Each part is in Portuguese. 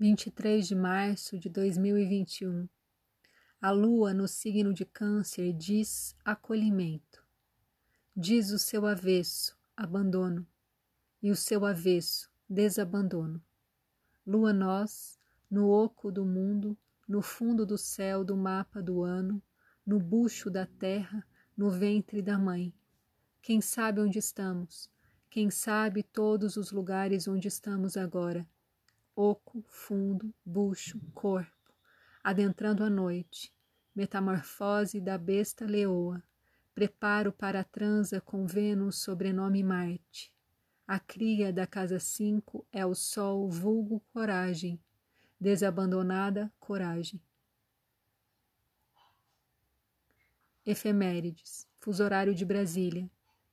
23 de março de 2021. A lua no signo de Câncer diz acolhimento. Diz o seu avesso, abandono, e o seu avesso, desabandono. Lua nós, no oco do mundo, no fundo do céu do mapa do ano, no bucho da terra, no ventre da mãe. Quem sabe onde estamos? Quem sabe todos os lugares onde estamos agora? Oco, fundo, bucho, corpo, adentrando a noite, metamorfose da besta leoa, preparo para a transa com Vênus sobrenome Marte. A cria da casa 5 é o sol vulgo coragem, desabandonada coragem. Efemérides, fuso horário de Brasília,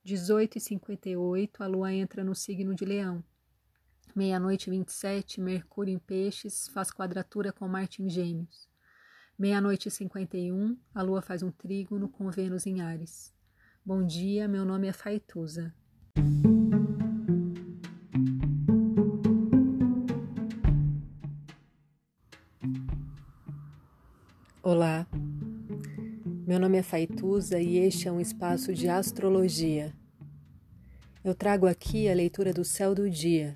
18h58, a lua entra no signo de Leão. Meia-noite 27, Mercúrio em Peixes faz quadratura com Marte em Gêmeos. Meia-noite 51, a lua faz um trígono com Vênus em Ares. Bom dia, meu nome é Faituza. Olá, meu nome é Faituza e este é um espaço de astrologia. Eu trago aqui a leitura do céu do dia,